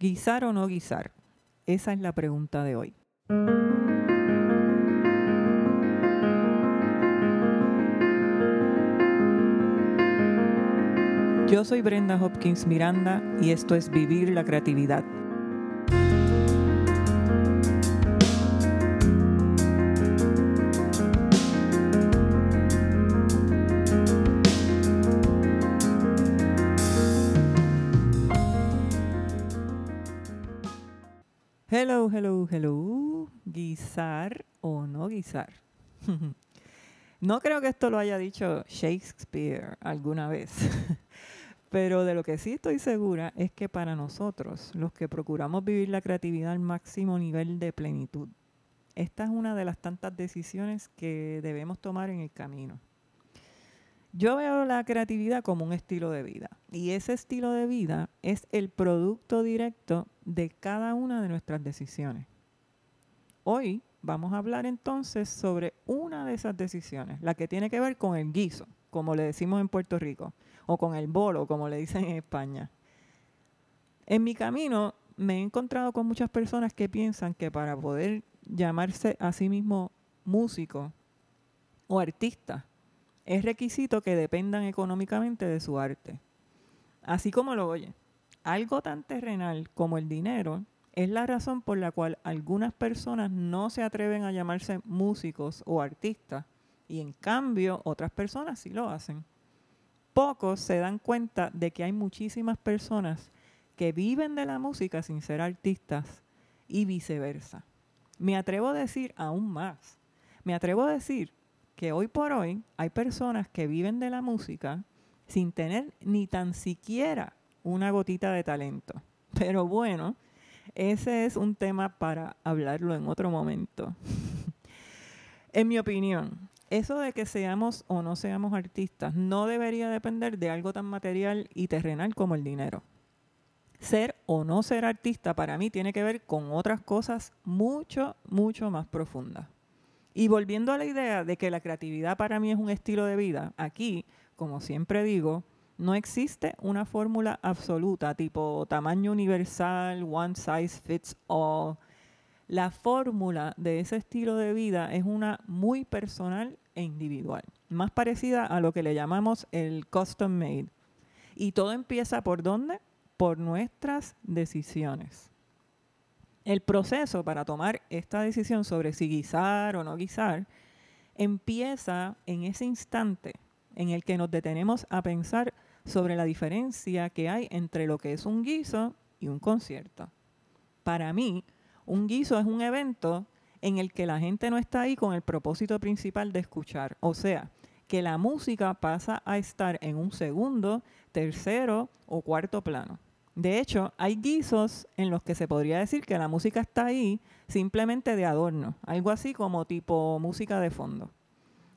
¿Guisar o no guisar? Esa es la pregunta de hoy. Yo soy Brenda Hopkins Miranda y esto es Vivir la Creatividad. Hello, hello. ¿Guisar o no guisar? no creo que esto lo haya dicho Shakespeare alguna vez. Pero de lo que sí estoy segura es que para nosotros, los que procuramos vivir la creatividad al máximo nivel de plenitud, esta es una de las tantas decisiones que debemos tomar en el camino. Yo veo la creatividad como un estilo de vida y ese estilo de vida es el producto directo de cada una de nuestras decisiones. Hoy vamos a hablar entonces sobre una de esas decisiones, la que tiene que ver con el guiso, como le decimos en Puerto Rico o con el bolo, como le dicen en España. En mi camino me he encontrado con muchas personas que piensan que para poder llamarse a sí mismo músico o artista, es requisito que dependan económicamente de su arte. Así como lo oye, algo tan terrenal como el dinero es la razón por la cual algunas personas no se atreven a llamarse músicos o artistas y en cambio otras personas sí lo hacen pocos se dan cuenta de que hay muchísimas personas que viven de la música sin ser artistas y viceversa. Me atrevo a decir aún más. Me atrevo a decir que hoy por hoy hay personas que viven de la música sin tener ni tan siquiera una gotita de talento. Pero bueno, ese es un tema para hablarlo en otro momento. en mi opinión, eso de que seamos o no seamos artistas no debería depender de algo tan material y terrenal como el dinero. Ser o no ser artista para mí tiene que ver con otras cosas mucho, mucho más profundas. Y volviendo a la idea de que la creatividad para mí es un estilo de vida, aquí, como siempre digo, no existe una fórmula absoluta tipo tamaño universal, one size fits all la fórmula de ese estilo de vida es una muy personal e individual, más parecida a lo que le llamamos el custom made. Y todo empieza por dónde? Por nuestras decisiones. El proceso para tomar esta decisión sobre si guisar o no guisar empieza en ese instante en el que nos detenemos a pensar sobre la diferencia que hay entre lo que es un guiso y un concierto. Para mí, un guiso es un evento en el que la gente no está ahí con el propósito principal de escuchar. O sea, que la música pasa a estar en un segundo, tercero o cuarto plano. De hecho, hay guisos en los que se podría decir que la música está ahí simplemente de adorno, algo así como tipo música de fondo.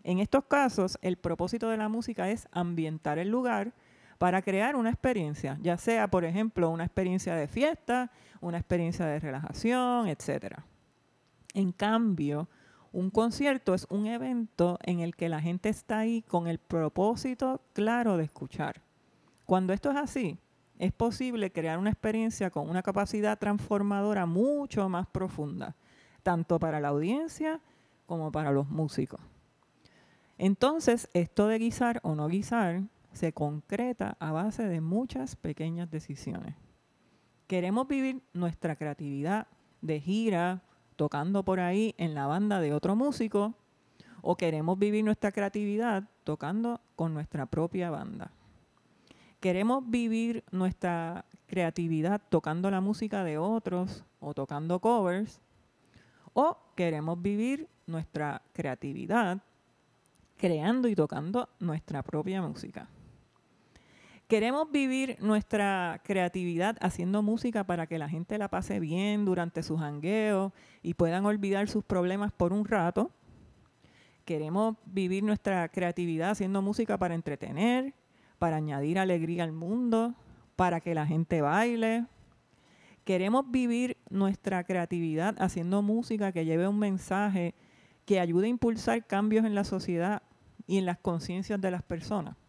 En estos casos, el propósito de la música es ambientar el lugar para crear una experiencia, ya sea, por ejemplo, una experiencia de fiesta, una experiencia de relajación, etc. En cambio, un concierto es un evento en el que la gente está ahí con el propósito claro de escuchar. Cuando esto es así, es posible crear una experiencia con una capacidad transformadora mucho más profunda, tanto para la audiencia como para los músicos. Entonces, esto de guisar o no guisar se concreta a base de muchas pequeñas decisiones. Queremos vivir nuestra creatividad de gira, tocando por ahí en la banda de otro músico, o queremos vivir nuestra creatividad tocando con nuestra propia banda. Queremos vivir nuestra creatividad tocando la música de otros o tocando covers, o queremos vivir nuestra creatividad creando y tocando nuestra propia música. Queremos vivir nuestra creatividad haciendo música para que la gente la pase bien durante sus jangueos y puedan olvidar sus problemas por un rato. Queremos vivir nuestra creatividad haciendo música para entretener, para añadir alegría al mundo, para que la gente baile. Queremos vivir nuestra creatividad haciendo música que lleve un mensaje que ayude a impulsar cambios en la sociedad y en las conciencias de las personas.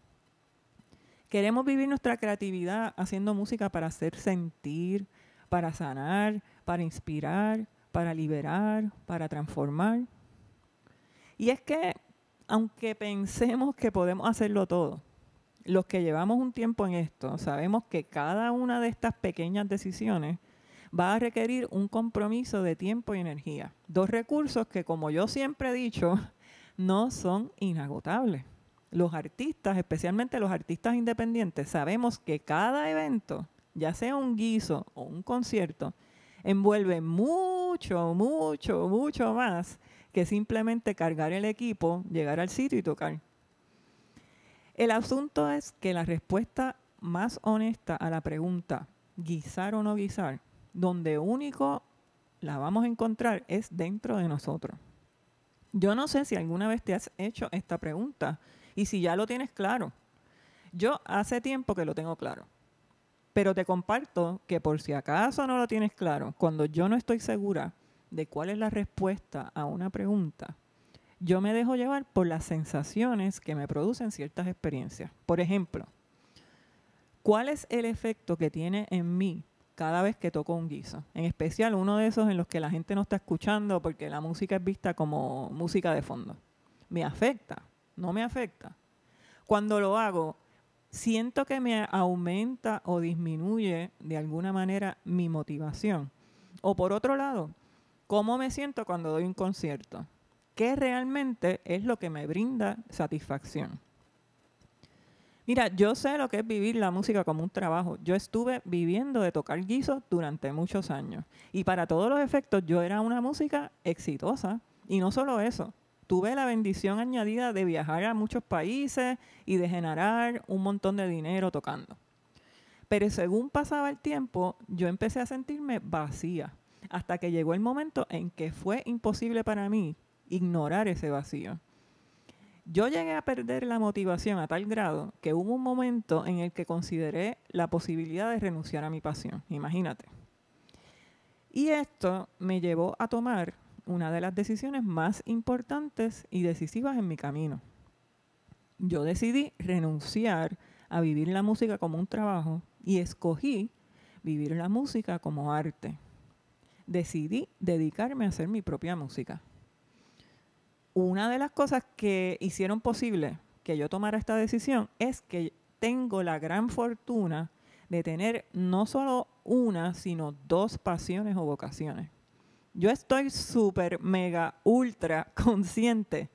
Queremos vivir nuestra creatividad haciendo música para hacer sentir, para sanar, para inspirar, para liberar, para transformar. Y es que, aunque pensemos que podemos hacerlo todo, los que llevamos un tiempo en esto, sabemos que cada una de estas pequeñas decisiones va a requerir un compromiso de tiempo y energía. Dos recursos que, como yo siempre he dicho, no son inagotables. Los artistas, especialmente los artistas independientes, sabemos que cada evento, ya sea un guiso o un concierto, envuelve mucho, mucho, mucho más que simplemente cargar el equipo, llegar al sitio y tocar. El asunto es que la respuesta más honesta a la pregunta, guisar o no guisar, donde único la vamos a encontrar es dentro de nosotros. Yo no sé si alguna vez te has hecho esta pregunta y si ya lo tienes claro. Yo hace tiempo que lo tengo claro. Pero te comparto que por si acaso no lo tienes claro, cuando yo no estoy segura de cuál es la respuesta a una pregunta, yo me dejo llevar por las sensaciones que me producen ciertas experiencias. Por ejemplo, ¿cuál es el efecto que tiene en mí cada vez que toco un guiso? En especial uno de esos en los que la gente no está escuchando porque la música es vista como música de fondo. ¿Me afecta? ¿No me afecta? Cuando lo hago, siento que me aumenta o disminuye de alguna manera mi motivación. O por otro lado, ¿cómo me siento cuando doy un concierto? qué realmente es lo que me brinda satisfacción. Mira, yo sé lo que es vivir la música como un trabajo. Yo estuve viviendo de tocar guisos durante muchos años. Y para todos los efectos, yo era una música exitosa. Y no solo eso, tuve la bendición añadida de viajar a muchos países y de generar un montón de dinero tocando. Pero según pasaba el tiempo, yo empecé a sentirme vacía. Hasta que llegó el momento en que fue imposible para mí ignorar ese vacío. Yo llegué a perder la motivación a tal grado que hubo un momento en el que consideré la posibilidad de renunciar a mi pasión, imagínate. Y esto me llevó a tomar una de las decisiones más importantes y decisivas en mi camino. Yo decidí renunciar a vivir la música como un trabajo y escogí vivir la música como arte. Decidí dedicarme a hacer mi propia música una de las cosas que hicieron posible que yo tomara esta decisión es que tengo la gran fortuna de tener no solo una, sino dos pasiones o vocaciones. Yo estoy súper, mega, ultra consciente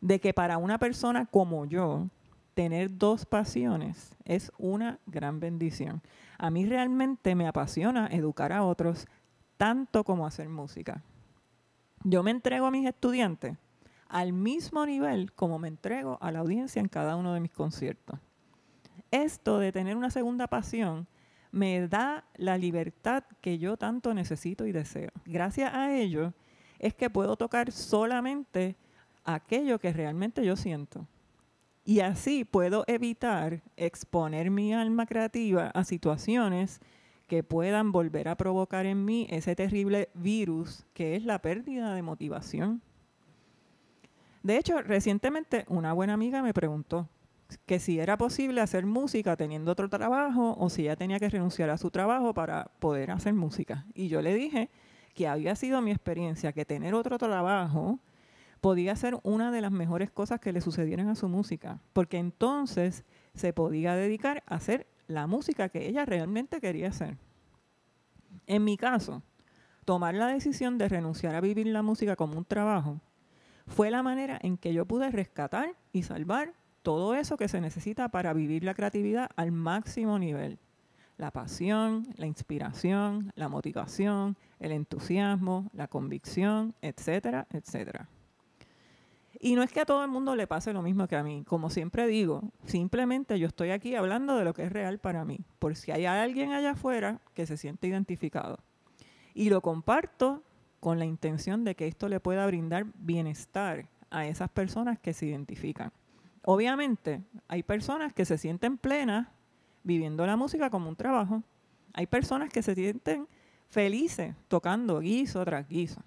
de que para una persona como yo, tener dos pasiones es una gran bendición. A mí realmente me apasiona educar a otros tanto como hacer música. Yo me entrego a mis estudiantes al mismo nivel como me entrego a la audiencia en cada uno de mis conciertos. Esto de tener una segunda pasión me da la libertad que yo tanto necesito y deseo. Gracias a ello es que puedo tocar solamente aquello que realmente yo siento. Y así puedo evitar exponer mi alma creativa a situaciones que puedan volver a provocar en mí ese terrible virus que es la pérdida de motivación. De hecho, recientemente una buena amiga me preguntó que si era posible hacer música teniendo otro trabajo o si ella tenía que renunciar a su trabajo para poder hacer música. Y yo le dije que había sido mi experiencia que tener otro trabajo podía ser una de las mejores cosas que le sucedieran a su música, porque entonces se podía dedicar a hacer la música que ella realmente quería hacer. En mi caso, tomar la decisión de renunciar a vivir la música como un trabajo fue la manera en que yo pude rescatar y salvar todo eso que se necesita para vivir la creatividad al máximo nivel. La pasión, la inspiración, la motivación, el entusiasmo, la convicción, etcétera, etcétera. Y no es que a todo el mundo le pase lo mismo que a mí. Como siempre digo, simplemente yo estoy aquí hablando de lo que es real para mí, por si hay alguien allá afuera que se siente identificado. Y lo comparto con la intención de que esto le pueda brindar bienestar a esas personas que se identifican. Obviamente, hay personas que se sienten plenas viviendo la música como un trabajo. Hay personas que se sienten felices tocando guiso tras guiso.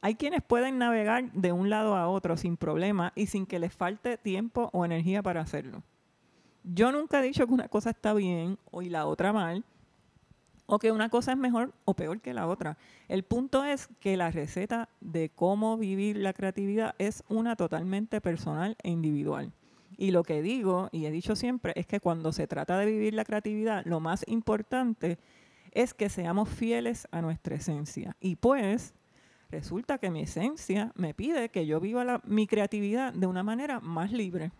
Hay quienes pueden navegar de un lado a otro sin problema y sin que les falte tiempo o energía para hacerlo. Yo nunca he dicho que una cosa está bien y la otra mal. O que una cosa es mejor o peor que la otra. El punto es que la receta de cómo vivir la creatividad es una totalmente personal e individual. Y lo que digo, y he dicho siempre, es que cuando se trata de vivir la creatividad, lo más importante es que seamos fieles a nuestra esencia. Y pues, resulta que mi esencia me pide que yo viva mi creatividad de una manera más libre.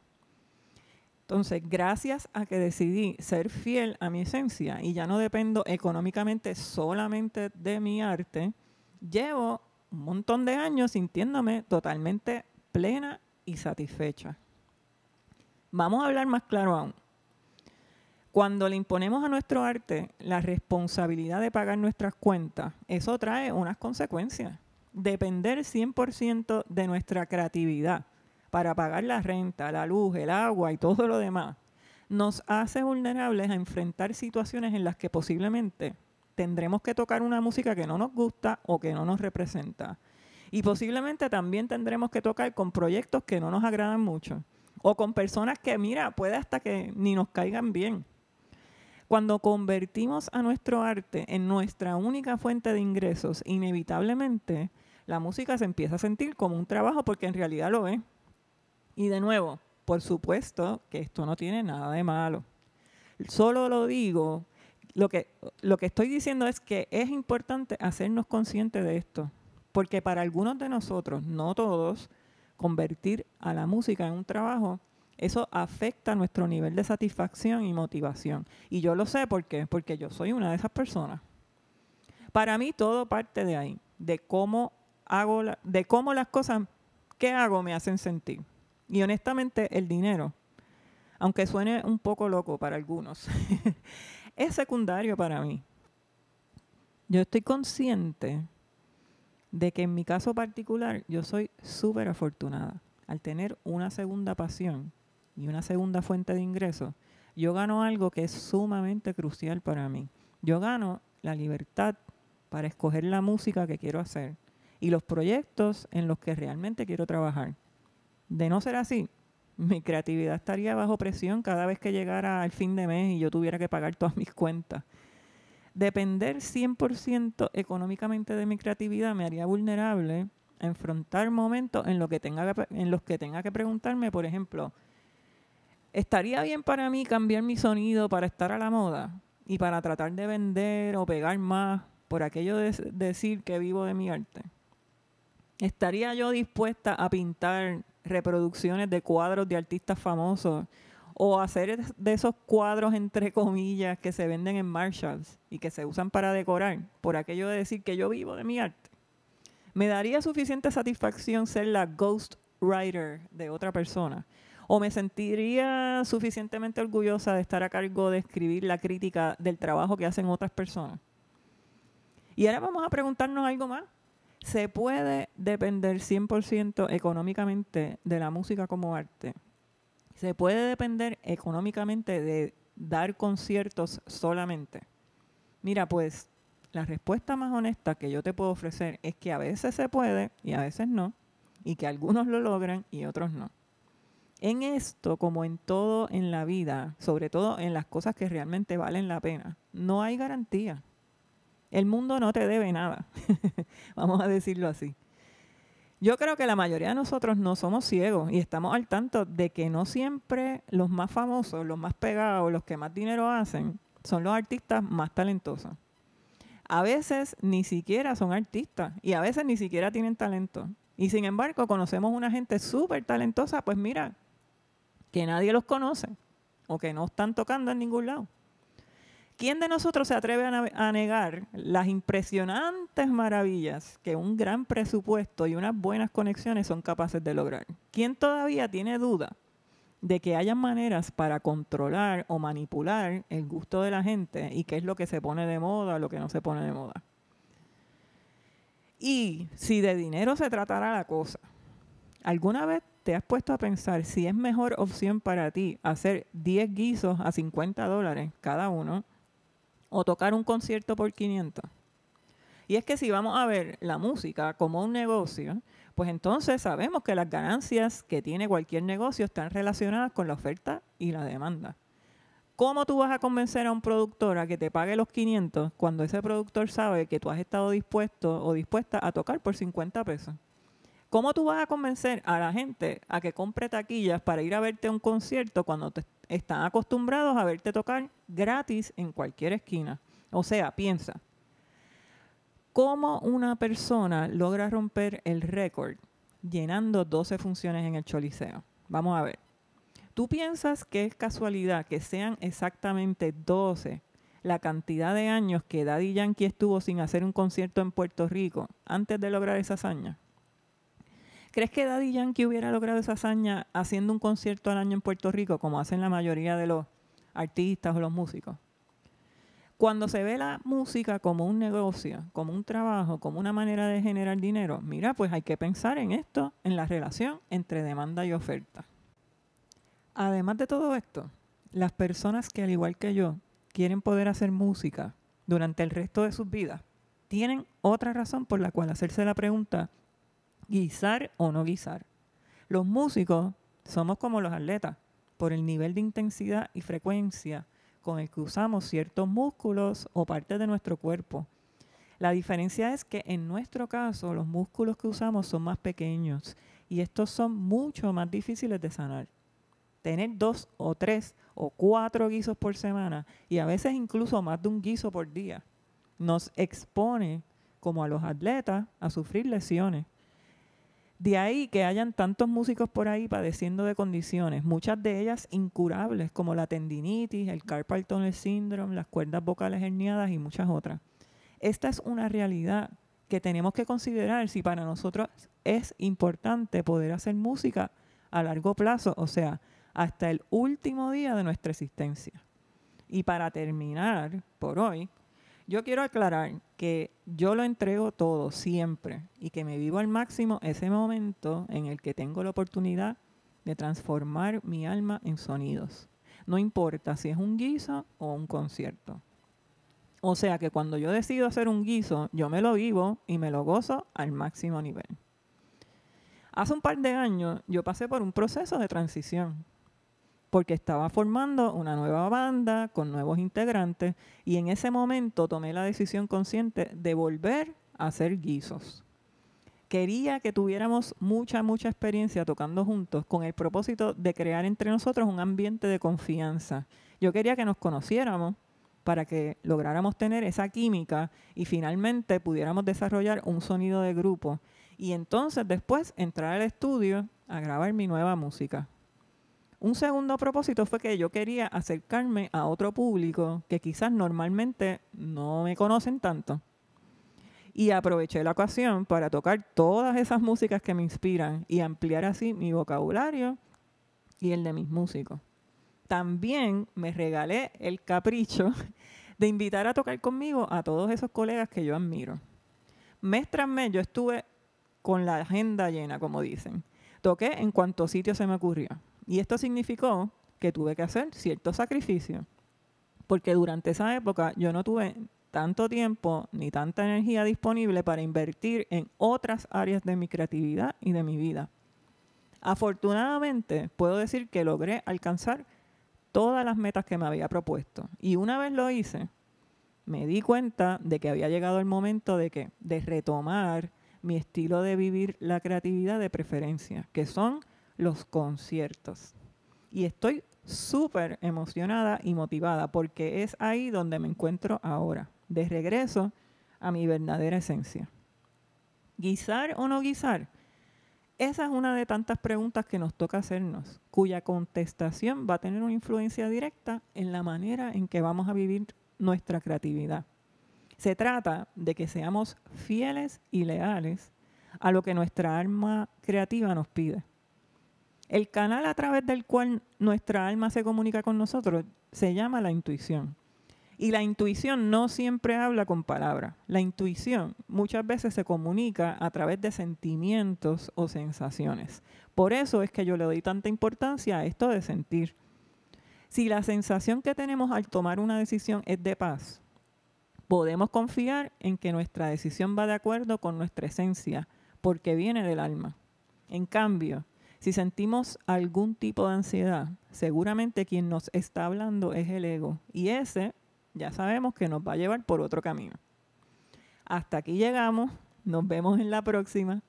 Entonces, gracias a que decidí ser fiel a mi esencia y ya no dependo económicamente solamente de mi arte, llevo un montón de años sintiéndome totalmente plena y satisfecha. Vamos a hablar más claro aún. Cuando le imponemos a nuestro arte la responsabilidad de pagar nuestras cuentas, eso trae unas consecuencias. Depender 100% de nuestra creatividad para pagar la renta, la luz, el agua y todo lo demás, nos hace vulnerables a enfrentar situaciones en las que posiblemente tendremos que tocar una música que no nos gusta o que no nos representa. Y posiblemente también tendremos que tocar con proyectos que no nos agradan mucho. O con personas que, mira, puede hasta que ni nos caigan bien. Cuando convertimos a nuestro arte en nuestra única fuente de ingresos, inevitablemente la música se empieza a sentir como un trabajo porque en realidad lo es. Y de nuevo, por supuesto que esto no tiene nada de malo. Solo lo digo, lo que, lo que estoy diciendo es que es importante hacernos conscientes de esto, porque para algunos de nosotros, no todos, convertir a la música en un trabajo, eso afecta nuestro nivel de satisfacción y motivación. Y yo lo sé ¿por qué? porque yo soy una de esas personas. Para mí todo parte de ahí, de cómo hago, de cómo las cosas que hago me hacen sentir. Y honestamente, el dinero, aunque suene un poco loco para algunos, es secundario para mí. Yo estoy consciente de que en mi caso particular yo soy súper afortunada. Al tener una segunda pasión y una segunda fuente de ingresos, yo gano algo que es sumamente crucial para mí. Yo gano la libertad para escoger la música que quiero hacer y los proyectos en los que realmente quiero trabajar. De no ser así, mi creatividad estaría bajo presión cada vez que llegara el fin de mes y yo tuviera que pagar todas mis cuentas. Depender 100% económicamente de mi creatividad me haría vulnerable a enfrentar momentos en, que tenga en los que tenga que preguntarme, por ejemplo, ¿estaría bien para mí cambiar mi sonido para estar a la moda y para tratar de vender o pegar más por aquello de decir que vivo de mi arte? ¿Estaría yo dispuesta a pintar reproducciones de cuadros de artistas famosos o hacer de esos cuadros entre comillas que se venden en Marshalls y que se usan para decorar, por aquello de decir que yo vivo de mi arte. ¿Me daría suficiente satisfacción ser la ghost writer de otra persona? ¿O me sentiría suficientemente orgullosa de estar a cargo de escribir la crítica del trabajo que hacen otras personas? Y ahora vamos a preguntarnos algo más. ¿Se puede depender 100% económicamente de la música como arte? ¿Se puede depender económicamente de dar conciertos solamente? Mira, pues la respuesta más honesta que yo te puedo ofrecer es que a veces se puede y a veces no, y que algunos lo logran y otros no. En esto, como en todo en la vida, sobre todo en las cosas que realmente valen la pena, no hay garantía. El mundo no te debe nada, vamos a decirlo así. Yo creo que la mayoría de nosotros no somos ciegos y estamos al tanto de que no siempre los más famosos, los más pegados, los que más dinero hacen, son los artistas más talentosos. A veces ni siquiera son artistas y a veces ni siquiera tienen talento. Y sin embargo conocemos una gente súper talentosa, pues mira, que nadie los conoce o que no están tocando en ningún lado. ¿Quién de nosotros se atreve a, negar las impresionantes maravillas que un gran presupuesto y unas buenas conexiones son capaces de lograr? ¿Quién todavía tiene duda de que haya maneras para controlar o manipular el gusto de la gente y qué es lo que se pone de moda, lo que no se pone de moda? Y si de dinero se tratara la cosa, ¿alguna vez te has puesto a pensar si es mejor opción para ti hacer 10 guisos a 50 dólares cada uno? O tocar un concierto por 500. Y es que si vamos a ver la música como un negocio, pues entonces sabemos que las ganancias que tiene cualquier negocio están relacionadas con la oferta y la demanda. ¿Cómo tú vas a convencer a un productor a que te pague los 500 cuando ese productor sabe que tú has estado dispuesto o dispuesta a tocar por 50 pesos? ¿Cómo tú vas a convencer a la gente a que compre taquillas para ir a verte a un concierto cuando te están acostumbrados a verte tocar gratis en cualquier esquina? O sea, piensa, ¿cómo una persona logra romper el récord llenando 12 funciones en el Choliseo? Vamos a ver. ¿Tú piensas que es casualidad que sean exactamente 12 la cantidad de años que Daddy Yankee estuvo sin hacer un concierto en Puerto Rico antes de lograr esa hazaña? ¿Crees que Daddy Yankee hubiera logrado esa hazaña haciendo un concierto al año en Puerto Rico como hacen la mayoría de los artistas o los músicos? Cuando se ve la música como un negocio, como un trabajo, como una manera de generar dinero, mira, pues hay que pensar en esto, en la relación entre demanda y oferta. Además de todo esto, las personas que al igual que yo quieren poder hacer música durante el resto de sus vidas, tienen otra razón por la cual hacerse la pregunta, guisar o no guisar. Los músicos somos como los atletas, por el nivel de intensidad y frecuencia con el que usamos ciertos músculos o partes de nuestro cuerpo. La diferencia es que en nuestro caso los músculos que usamos son más pequeños y estos son mucho más difíciles de sanar tener dos o tres o cuatro guisos por semana y a veces incluso más de un guiso por día nos expone como a los atletas a sufrir lesiones. De ahí que hayan tantos músicos por ahí padeciendo de condiciones, muchas de ellas incurables, como la tendinitis, el carpal tunnel syndrome, las cuerdas vocales herniadas y muchas otras. Esta es una realidad que tenemos que considerar si para nosotros es importante poder hacer música a largo plazo, o sea, hasta el último día de nuestra existencia. Y para terminar por hoy, yo quiero aclarar que yo lo entrego todo siempre y que me vivo al máximo ese momento en el que tengo la oportunidad de transformar mi alma en sonidos. No importa si es un guiso o un concierto. O sea que cuando yo decido hacer un guiso, yo me lo vivo y me lo gozo al máximo nivel. Hace un par de años yo pasé por un proceso de transición porque estaba formando una nueva banda con nuevos integrantes y en ese momento tomé la decisión consciente de volver a hacer guisos. Quería que tuviéramos mucha, mucha experiencia tocando juntos con el propósito de crear entre nosotros un ambiente de confianza. Yo quería que nos conociéramos para que lográramos tener esa química y finalmente pudiéramos desarrollar un sonido de grupo y entonces después entrar al estudio a grabar mi nueva música. Un segundo propósito fue que yo quería acercarme a otro público que quizás normalmente no me conocen tanto. Y aproveché la ocasión para tocar todas esas músicas que me inspiran y ampliar así mi vocabulario y el de mis músicos. También me regalé el capricho de invitar a tocar conmigo a todos esos colegas que yo admiro. Mes tras mes yo estuve con la agenda llena, como dicen. Toqué en cuanto sitio se me ocurrió. Y esto significó que tuve que hacer cierto sacrificio, porque durante esa época yo no tuve tanto tiempo ni tanta energía disponible para invertir en otras áreas de mi creatividad y de mi vida. Afortunadamente, puedo decir que logré alcanzar todas las metas que me había propuesto. Y una vez lo hice, me di cuenta de que había llegado el momento de que de retomar mi estilo de vivir la creatividad de preferencia, que son los conciertos. Y estoy súper emocionada y motivada porque es ahí donde me encuentro ahora, de regreso a mi verdadera esencia. ¿Guisar o no guisar? Esa es una de tantas preguntas que nos toca hacernos, cuya contestación va a tener una influencia directa en la manera en que vamos a vivir nuestra creatividad. Se trata de que seamos fieles y leales a lo que nuestra alma creativa nos pide. El canal a través del cual nuestra alma se comunica con nosotros se llama la intuición. Y la intuición no siempre habla con palabras. La intuición muchas veces se comunica a través de sentimientos o sensaciones. Por eso es que yo le doy tanta importancia a esto de sentir. Si la sensación que tenemos al tomar una decisión es de paz, podemos confiar en que nuestra decisión va de acuerdo con nuestra esencia, porque viene del alma. En cambio, Si sentimos algún tipo de ansiedad, seguramente quien nos está hablando es el ego. Y ese ya sabemos que nos va a llevar por otro camino. Hasta aquí llegamos. Nos vemos en la próxima.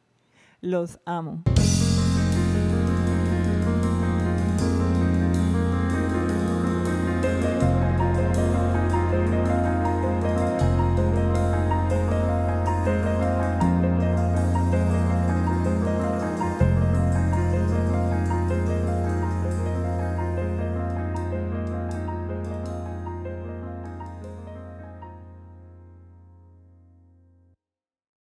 Los amo.